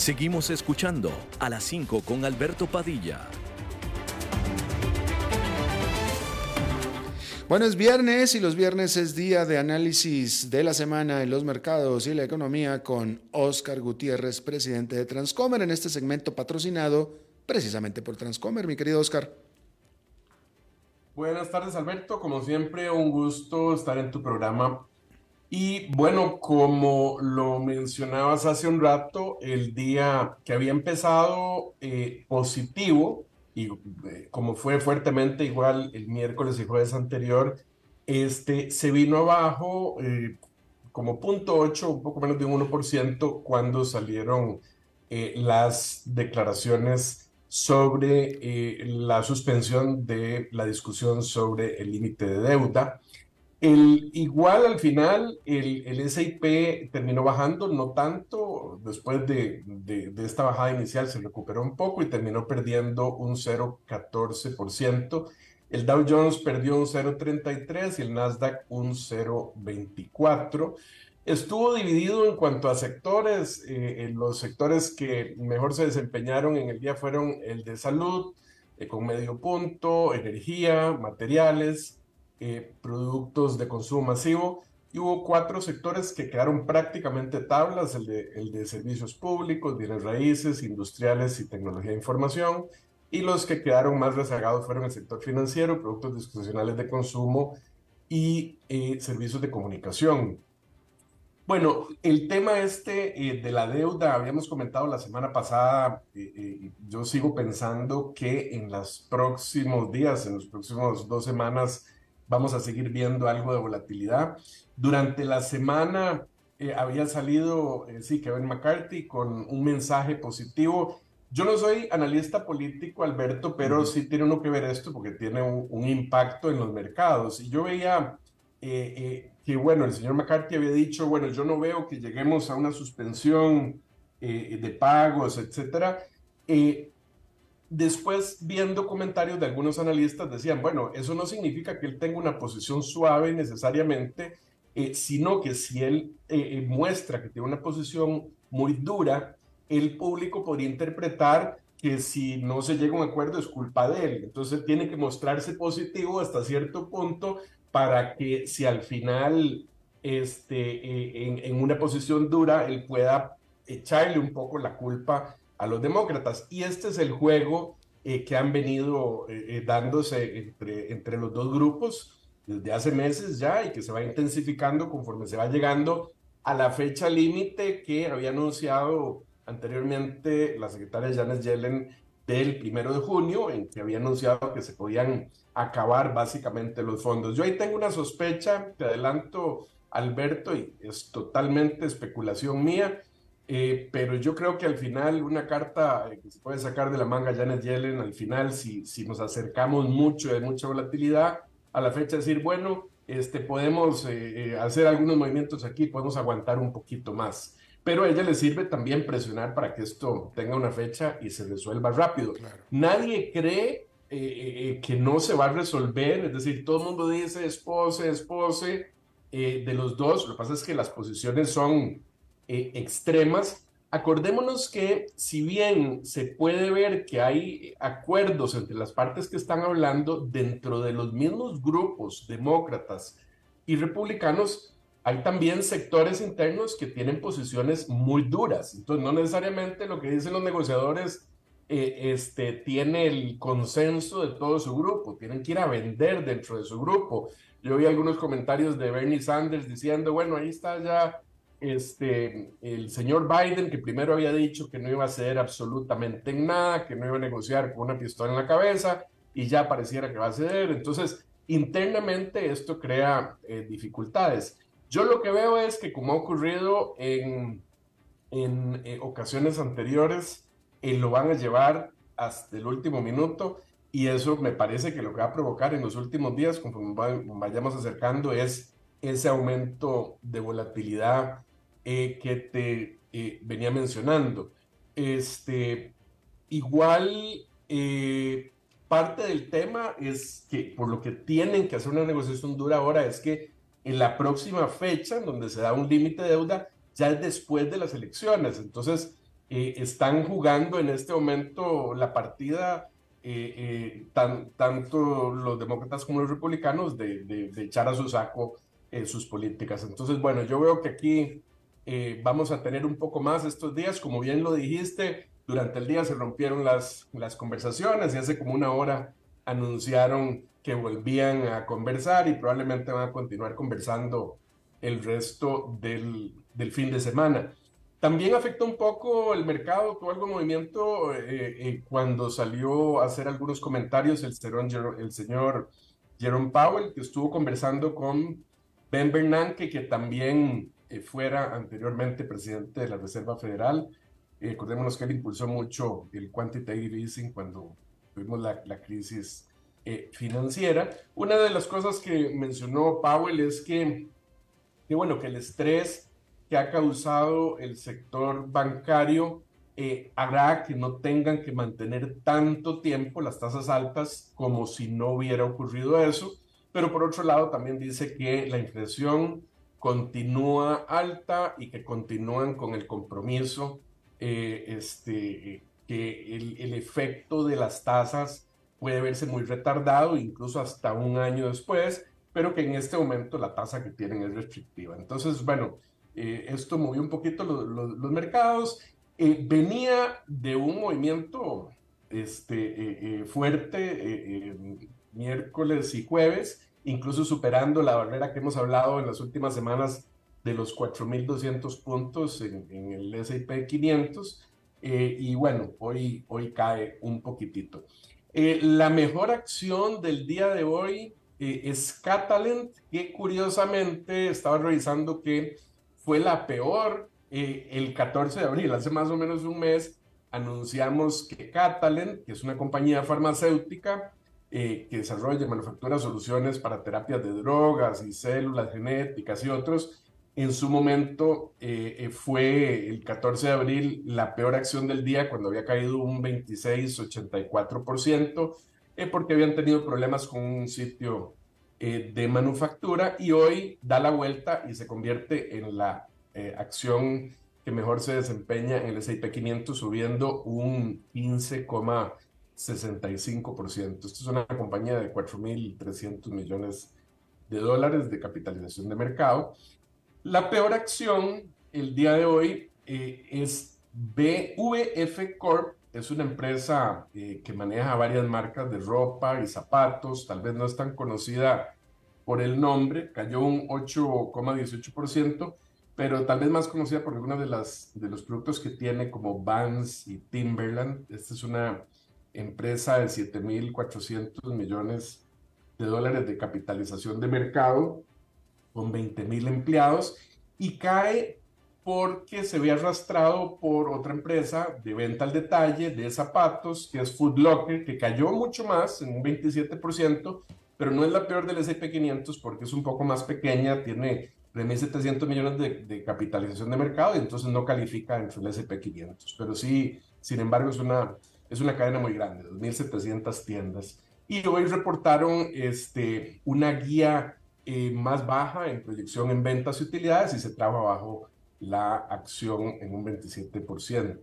Seguimos escuchando a las 5 con Alberto Padilla. Bueno, es viernes y los viernes es día de análisis de la semana en los mercados y la economía con Oscar Gutiérrez, presidente de Transcomer, en este segmento patrocinado precisamente por Transcomer. Mi querido Oscar. Buenas tardes, Alberto. Como siempre, un gusto estar en tu programa y bueno, como lo mencionabas hace un rato, el día que había empezado eh, positivo, y eh, como fue fuertemente igual el miércoles y jueves anterior, este, se vino abajo eh, como punto 8, un poco menos de un 1%, cuando salieron las declaraciones sobre la suspensión de la discusión sobre el límite de deuda. El, igual al final el, el SIP terminó bajando, no tanto, después de, esta bajada inicial se recuperó un poco y terminó perdiendo un 0,14%. El Dow Jones perdió un 0,33 y el Nasdaq un 0,24. Estuvo dividido en cuanto a sectores. Eh, los sectores que mejor se desempeñaron en el día fueron el de salud, eh, con medio punto, energía, materiales, eh, productos de consumo masivo y hubo cuatro sectores que quedaron prácticamente tablas, el de, el de servicios públicos, bienes raíces, industriales y tecnología de información, y los que quedaron más rezagados fueron el sector financiero, productos discrecionales de consumo y eh, servicios de comunicación. Bueno, el tema este eh, de la deuda, habíamos comentado la semana pasada, yo sigo pensando que en los próximos días, en los próximos dos semanas, vamos a seguir viendo algo de volatilidad. Durante la semana había salido, sí, Kevin McCarthy con un mensaje positivo. Yo no soy analista político, Alberto, pero sí tiene uno que ver esto porque tiene un, impacto en los mercados. Y yo veía que, bueno, el señor McCarthy había dicho, bueno, yo no veo que lleguemos a una suspensión de pagos, etcétera. Después, viendo comentarios de algunos analistas, decían, bueno, eso no significa que él tenga una posición suave necesariamente, eh, sino que si él eh, eh, muestra que tiene una posición muy dura, el público podría interpretar que si no se llega a un acuerdo es culpa de él. Entonces tiene que mostrarse positivo hasta cierto punto para que si al final este, en, en una posición dura, él pueda echarle un poco la culpa a los demócratas. Y este es el juego eh, que han venido eh, eh, dándose entre, entre los dos grupos desde hace meses ya y que se va intensificando conforme se va llegando a la fecha límite que había anunciado anteriormente la secretaria Janet Yellen del primero de junio, en que había anunciado que se podían acabar básicamente los fondos. Yo ahí tengo una sospecha, te adelanto, Alberto, y es totalmente especulación mía, eh, pero yo creo que al final una carta eh, que se puede sacar de la manga Janet Yellen, al final si, si nos acercamos mucho, de mucha volatilidad, a la fecha decir, bueno, este, podemos eh, hacer algunos movimientos aquí, podemos aguantar un poquito más. Pero a ella le sirve también presionar para que esto tenga una fecha y se resuelva rápido. Nadie cree que no se va a resolver, es decir, todo el mundo dice espose, espose de los dos, lo que pasa es que las posiciones son eh, extremas. Acordémonos que si bien se puede ver que hay acuerdos entre las partes que están hablando dentro de los mismos grupos demócratas y republicanos, hay también sectores internos que tienen posiciones muy duras. Entonces, no necesariamente lo que dicen los negociadores eh, este, tiene el consenso de todo su grupo, tienen que ir a vender dentro de su grupo. Yo vi algunos comentarios de Bernie Sanders diciendo, bueno, ahí está ya este, el señor Biden, que primero había dicho que no iba a hacer absolutamente nada, que no iba a negociar con una pistola en la cabeza, y ya pareciera que va a ceder. Entonces, internamente esto crea eh, dificultades. Yo lo que veo es que como ha ocurrido en, en eh, ocasiones anteriores, eh, lo van a llevar hasta el último minuto y eso me parece que lo que va a provocar en los últimos días, conforme vayamos acercando, es ese aumento de volatilidad eh, que te eh, venía mencionando. Este, igual, eh, parte del tema es que por lo que tienen que hacer una negociación dura ahora es que en la próxima fecha, donde se da un límite de deuda, ya es después de las elecciones. Entonces, están jugando en este momento la partida tan, tanto los demócratas como los republicanos de, de echar a su saco sus políticas. Entonces, bueno, yo veo que aquí eh, vamos a tener un poco más estos días. Como bien lo dijiste, durante el día se rompieron las, las conversaciones y hace como una hora anunciaron que volvían a conversar y probablemente van a continuar conversando el resto del, del fin de semana. También afectó un poco el mercado, tuvo algo movimiento eh, eh, cuando salió a hacer algunos comentarios el, el señor Jerome Powell, que estuvo conversando con Ben Bernanke, que también eh, fuera anteriormente presidente de la Reserva Federal. Eh, recordémonos que él impulsó mucho el quantitative easing cuando tuvimos la, la crisis eh, financiera. Una de las cosas que mencionó Powell es que, que, bueno, que el estrés que ha causado el sector bancario hará que no tengan que mantener tanto tiempo las tasas altas como si no hubiera ocurrido eso. Pero por otro lado, también dice que la inflación continúa alta y que continúan con el compromiso eh, este, que el, efecto de las tasas puede verse muy retardado, incluso hasta un año después, pero que en este momento la tasa que tienen es restrictiva. Entonces, bueno, eh, esto movió un poquito los mercados. Eh, venía de un movimiento este, fuerte miércoles y jueves, incluso superando la barrera que hemos hablado en las últimas semanas de los 4.200 puntos en, el S&P 500. Eh, y bueno, hoy, hoy cae un poquitito. Eh, la mejor acción del día de hoy eh, es Catalent, que curiosamente estaba revisando que fue la peor. Eh, el 14 de abril, hace más o menos un mes, anunciamos que Catalent, que es una compañía farmacéutica eh, que desarrolla y manufactura soluciones para terapias de drogas y células genéticas y otros, en su momento eh, fue el 14 de abril la peor acción del día cuando había caído un 26-84%, porque habían tenido problemas con un sitio de manufactura y hoy da la vuelta y se convierte en la eh, acción que mejor se desempeña en el S&P 500 subiendo un 15,65%. Esto es una compañía de 4.300 millones de dólares de capitalización de mercado. La peor acción el día de hoy eh, es BVF Corp, es una empresa eh, que maneja varias marcas de ropa y zapatos, tal vez no es tan conocida por el nombre, cayó un 8,18%, pero tal vez más conocida por algunos de, las, de los productos que tiene como Vans y Timberland. Esta es una empresa de 7.400 millones de dólares de capitalización de mercado con 20.000 empleados y cae porque se ve arrastrado por otra empresa de venta al detalle de zapatos, que es Food Locker, que cayó mucho más, en un 27%, pero no es la peor del S&P 500 porque es un poco más pequeña, tiene de 1.700 millones de, de, capitalización de mercado y entonces no califica entre el SP500. Pero sí, sin embargo, es una, es una cadena muy grande, 2.700 tiendas. Y hoy reportaron este, una guía eh, más baja en proyección en ventas y utilidades y se traba bajo la acción en un 27%.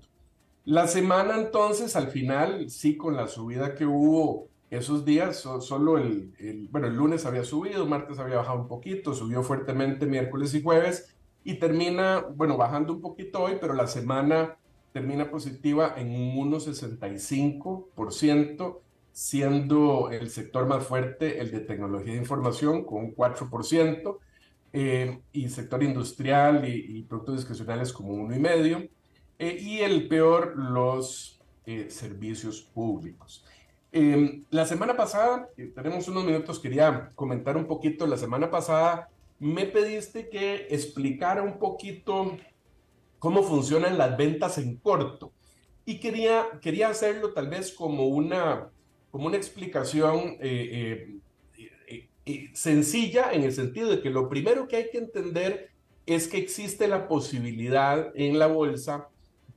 La semana entonces, al final, sí, con la subida que hubo esos días, solo el, bueno, el lunes había subido, martes había bajado un poquito, subió fuertemente miércoles y jueves y termina, bueno, bajando un poquito hoy, pero la semana termina positiva en un 1,65%, siendo el sector más fuerte el de tecnología de información con un 4%, eh, y sector industrial y, productos discrecionales como 1,5%, eh, y el peor los eh, servicios públicos. Em, la semana pasada, tenemos unos minutos, quería comentar un poquito. La semana pasada me pediste que explicara un poquito cómo funcionan las ventas en corto. Y quería, quería hacerlo tal vez como una, como una explicación eh, eh, eh, sencilla en el sentido de que lo primero que hay que entender es que existe la posibilidad en la bolsa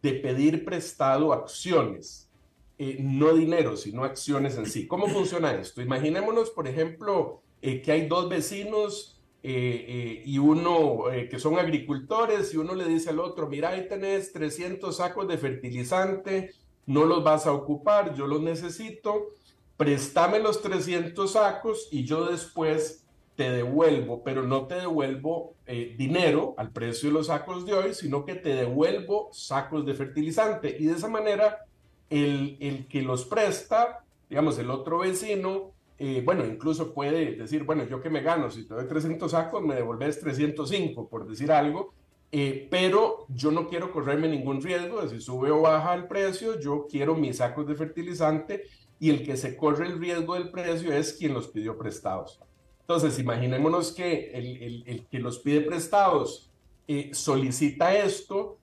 de pedir prestado acciones. Eh, no dinero, sino acciones en sí. ¿Cómo funciona esto? Imaginémonos, por ejemplo, eh, que hay dos vecinos eh, y uno que son agricultores y uno le dice al otro, mira, ahí tenés 300 sacos de fertilizante, no los vas a ocupar, yo los necesito, préstame los 300 sacos y yo después te devuelvo, pero no te devuelvo dinero al precio de los sacos de hoy, sino que te devuelvo sacos de fertilizante. Y de esa manera el, que los presta, digamos, el otro vecino, eh, bueno, incluso puede decir, bueno, yo que me gano, si te doy 300 sacos, me devolves 305, por decir algo, eh, pero yo no quiero correrme ningún riesgo de si sube o baja el precio, yo quiero mis sacos de fertilizante y el que se corre el riesgo del precio es quien los pidió prestados. Entonces, imaginémonos que el, el, que los pide prestados eh, solicita esto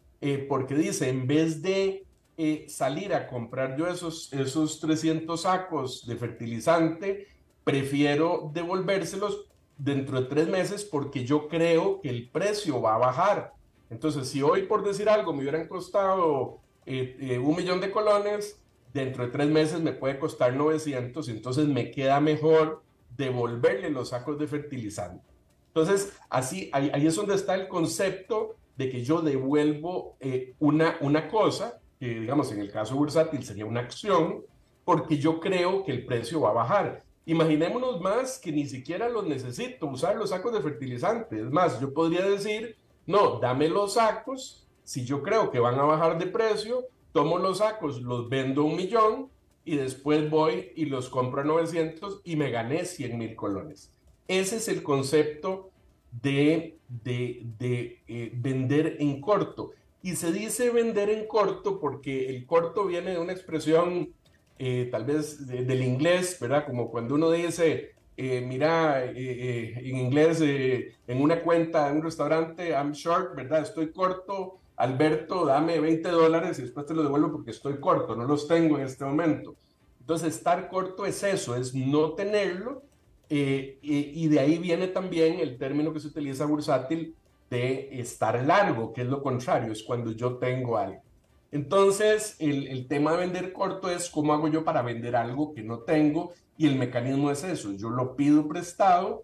porque dice, en vez de eh, salir a comprar yo esos, esos 300 sacos de fertilizante, prefiero devolvérselos dentro de tres meses porque yo creo que el precio va a bajar. Entonces, si hoy, por decir algo, me hubieran costado eh, eh, un millón de colones, dentro de tres meses me puede costar 900, entonces me queda mejor devolverle los sacos de fertilizante. Entonces, así, ahí, es donde está el concepto de que yo devuelvo una, una cosa que digamos en el caso bursátil sería una acción, porque yo creo que el precio va a bajar. Imaginémonos más que ni siquiera los necesito usar los sacos de fertilizante. Es más, yo podría decir, no, dame los sacos, si yo creo que van a bajar de precio, tomo los sacos, los vendo un millón y después voy y los compro a 900 y me gané 100 mil colones. Ese es el concepto de, de, de eh, vender en corto. Y se dice vender en corto porque el corto viene de una expresión eh, tal vez del inglés, ¿verdad? Como cuando uno dice, eh, mira, eh, en inglés, en una cuenta, en un restaurante, I'm short, ¿verdad? Estoy corto, Alberto, dame 20 dólares y después te lo devuelvo porque estoy corto, no los tengo en este momento. Entonces, estar corto es eso, es no tenerlo. y de ahí viene también el término que se utiliza bursátil de estar largo, que es lo contrario, es cuando yo tengo algo. Entonces, el, el, tema de vender corto es cómo hago yo para vender algo que no tengo y el mecanismo es eso, yo lo pido prestado,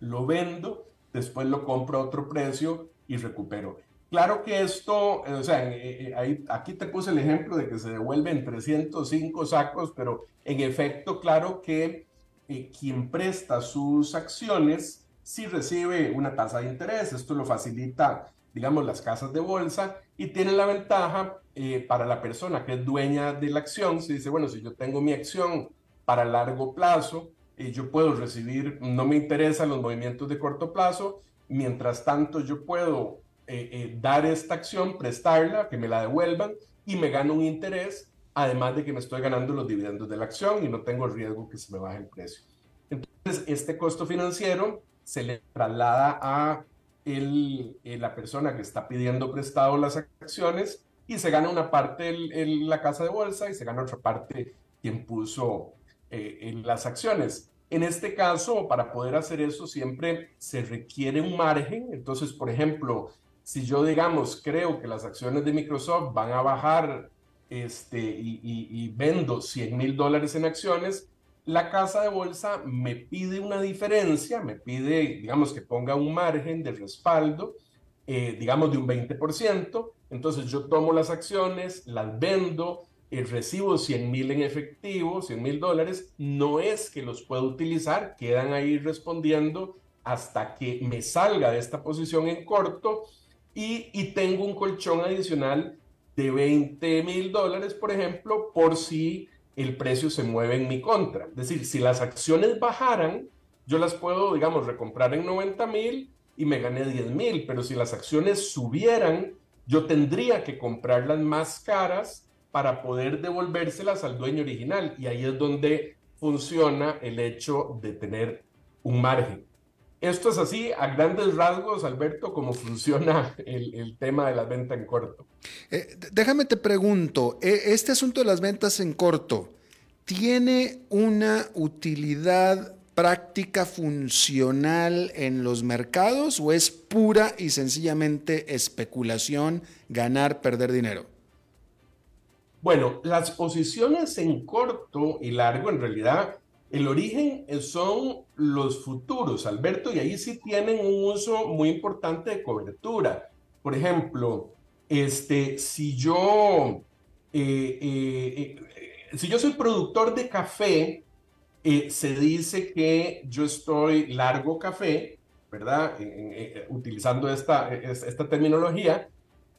lo vendo, después lo compro a otro precio y recupero. Claro que esto, o sea, eh, eh, ahí, aquí te puse el ejemplo de que se devuelven 305 sacos, pero en efecto, claro que eh, quien presta sus acciones sí recibe una tasa de interés, esto lo facilita, digamos, las casas de bolsa y tiene la ventaja eh, para la persona que es dueña de la acción, si dice, bueno, si yo tengo mi acción para largo plazo, eh, yo puedo recibir, no me interesan los movimientos de corto plazo, mientras tanto yo puedo eh, dar esta acción, prestarla, que me la devuelvan y me gano un interés, además de que me estoy ganando los dividendos de la acción y no tengo riesgo que se me baje el precio. Entonces, este costo financiero se le traslada a el, la persona que está pidiendo prestado las acciones y se gana una parte en la casa de bolsa y se gana otra parte quien puso eh, en las acciones. En este caso, para poder hacer eso siempre se requiere un margen. Entonces, por ejemplo, si yo, digamos, creo que las acciones de Microsoft van a bajar este, y, y vendo 100 mil dólares en acciones, la casa de bolsa me pide una diferencia, me pide, digamos, que ponga un margen de respaldo, eh, digamos, de un 20%, entonces yo tomo las acciones, las vendo, el recibo 100 mil en efectivo, 100 mil dólares, no es que los pueda utilizar, quedan ahí respondiendo hasta que me salga de esta posición en corto. Y tengo un colchón adicional de 20 mil dólares, por ejemplo, por si el precio se mueve en mi contra. Es decir, si las acciones bajaran, yo las puedo, digamos, recomprar en 90 mil y me gané 10 mil, pero si las acciones subieran, yo tendría que comprarlas más caras para poder devolvérselas al dueño original. Y ahí es donde funciona el hecho de tener un margen. Esto es así, a grandes rasgos, Alberto, cómo funciona el, tema de la venta en corto. Eh, déjame te pregunto, e, este asunto de las ventas en corto, ¿tiene una utilidad práctica funcional en los mercados o es pura y sencillamente especulación, ganar, perder dinero? Bueno, las posiciones en corto y largo en realidad el origen son los futuros, Alberto, y ahí sí tienen un uso muy importante de cobertura. Por ejemplo, este, si yo, eh, eh, eh, si yo soy productor de café, se dice que yo estoy largo café, ¿verdad? utilizando esta, esta terminología.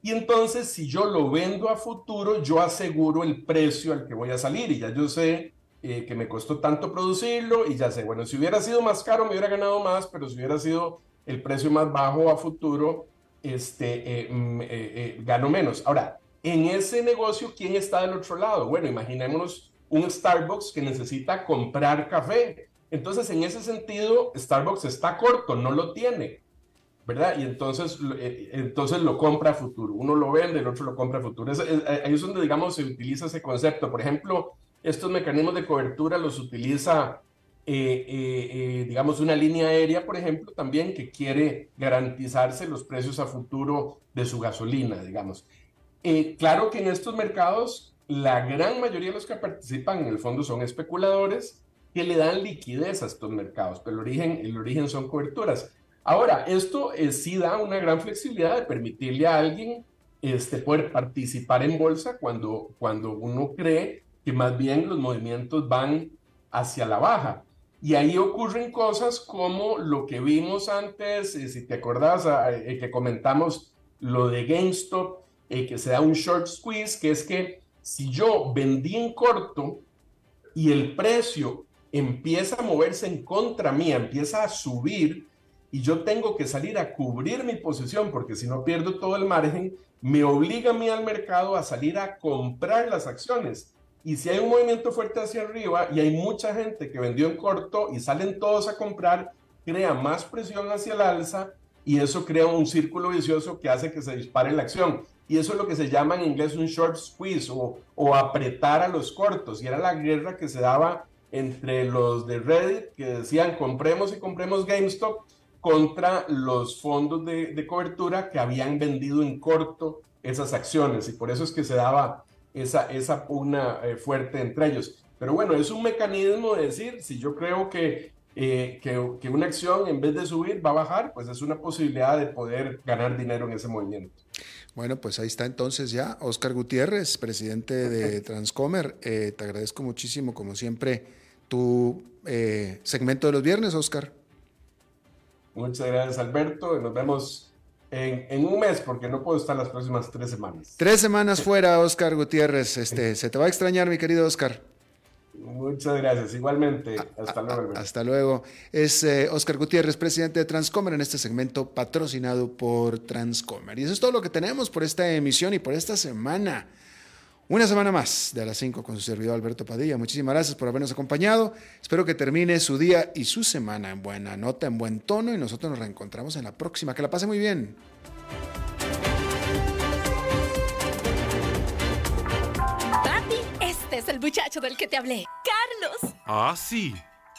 Y entonces, si yo lo vendo a futuro, yo aseguro el precio al que voy a salir y ya yo sé eh, que me costó tanto producirlo y ya sé, bueno, si hubiera sido más caro me hubiera ganado más, pero si hubiera sido el precio más bajo a futuro, este, eh, mm, eh, gano menos. Ahora, en ese negocio, ¿quién está del otro lado? Bueno, imaginémonos un Starbucks que necesita comprar café. Entonces, en ese sentido, Starbucks está corto, no lo tiene, ¿verdad? Y entonces, entonces lo compra a futuro. Uno lo vende, el otro lo compra a futuro. ahí es donde, digamos, se utiliza ese concepto. Por ejemplo, estos mecanismos de cobertura los utiliza, eh, eh, eh, digamos, una línea aérea, por ejemplo, también que quiere garantizarse los precios a futuro de su gasolina, digamos. claro que en estos mercados la gran mayoría de los que participan en el fondo son especuladores que le dan liquidez a estos mercados, pero el origen, el origen son coberturas. Ahora, esto sí da una gran flexibilidad de permitirle a alguien este, poder participar en bolsa cuando, cuando uno cree que más bien los movimientos van hacia la baja. Y ahí ocurren cosas como lo que vimos antes, eh, si te acordás, ah, eh, que comentamos lo de GameStop, eh, que se da un short squeeze, que es que si yo vendí en corto y el precio empieza a moverse en contra mía, empieza a subir, y yo tengo que salir a cubrir mi posición, porque si no pierdo todo el margen, me obliga a mí al mercado a salir a comprar las acciones Y si hay un movimiento fuerte hacia arriba y hay mucha gente que vendió en corto y salen todos a comprar, crea más presión hacia el alza y eso crea un círculo vicioso que hace que se dispare la acción. Y eso es lo que se llama en inglés un short squeeze o, o apretar a los cortos. Y era la guerra que se daba entre los de Reddit que decían compremos y compremos GameStop contra los fondos de, de cobertura que habían vendido en corto esas acciones. Y por eso es que se daba esa, esa pugna eh, fuerte entre ellos. Pero bueno, es un mecanismo de decir, si yo creo que eh, que, que, una acción en vez de subir va a bajar, pues es una posibilidad de poder ganar dinero en ese movimiento. Bueno, pues ahí está entonces ya Oscar Gutiérrez, presidente de Transcomer. Eh, te agradezco muchísimo, como siempre, tu eh, segmento de los viernes, Oscar. Muchas gracias, Alberto. Nos vemos en, en, un mes, porque no puedo estar las próximas tres semanas. Tres semanas fuera, Oscar Gutiérrez. Este, se te va a extrañar, mi querido Oscar. Muchas gracias. Igualmente. Hasta luego. Hasta luego. Es eh, Oscar Gutiérrez, presidente de Transcomer, en este segmento patrocinado por Transcomer. Y eso es todo lo que tenemos por esta emisión y por esta semana. Una semana más de a las 5 con su servidor Alberto Padilla. Muchísimas gracias por habernos acompañado. Espero que termine su día y su semana en buena nota, en buen tono y nosotros nos reencontramos en la próxima. Que la pase muy bien. es el muchacho del que te hablé. Carlos. Ah, sí.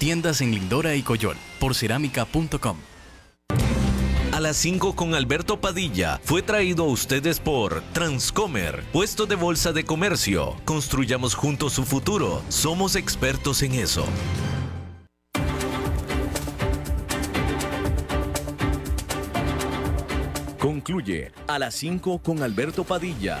Tiendas en Lindora y Coyol, porcerámica.com. A las 5 con Alberto Padilla fue traído a ustedes por Transcomer, puesto de bolsa de comercio. Construyamos juntos su futuro. Somos expertos en eso. Concluye a las 5 con Alberto Padilla.